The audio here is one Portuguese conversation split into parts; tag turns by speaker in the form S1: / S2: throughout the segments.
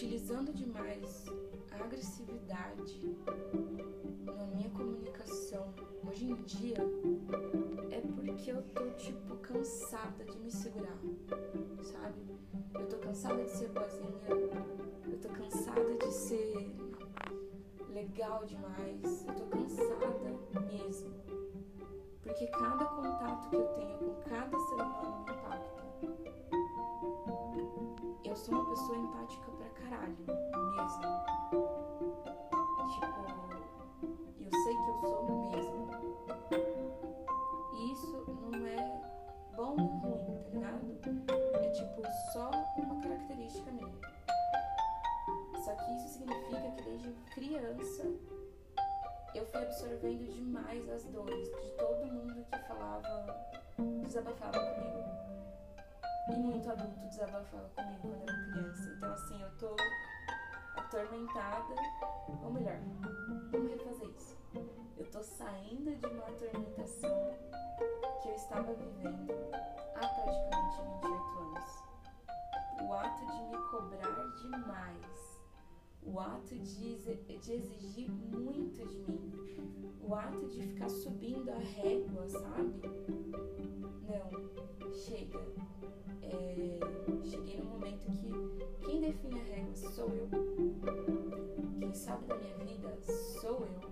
S1: utilizando demais a agressividade na minha comunicação hoje em dia é porque eu tô tipo cansada de me segurar, sabe? Eu tô cansada de ser boazinha, eu tô cansada de ser legal demais, eu tô cansada mesmo. Porque cada contato que eu tenho com cada ser sou uma pessoa empática pra caralho, mesmo. Tipo, eu sei que eu sou mesmo. E isso não é bom nem ruim, tá ligado? É tipo só uma característica minha. Só que isso significa que desde criança eu fui absorvendo demais as dores de todo mundo que falava, desabafava comigo. Muito adulto desabafava comigo quando era criança. Então, assim, eu tô atormentada. Ou melhor, vamos refazer isso. Eu tô saindo de uma atormentação que eu estava vivendo há praticamente 28 anos. O ato de me cobrar demais o ato de, de exigir muito de mim, o ato de ficar subindo a régua, sabe? Momento que quem define a régua sou eu. Quem sabe da minha vida sou eu.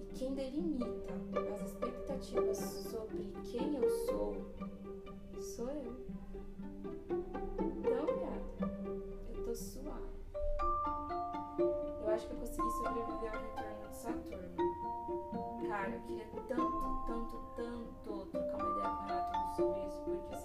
S1: E quem delimita as expectativas sobre quem eu sou sou eu. Então, gata, eu tô suave. Eu acho que eu consegui sobreviver ao retorno de Saturno. Cara, eu queria tanto, tanto, tanto trocar uma ideia com o Renato sobre isso, porque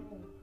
S1: Amen.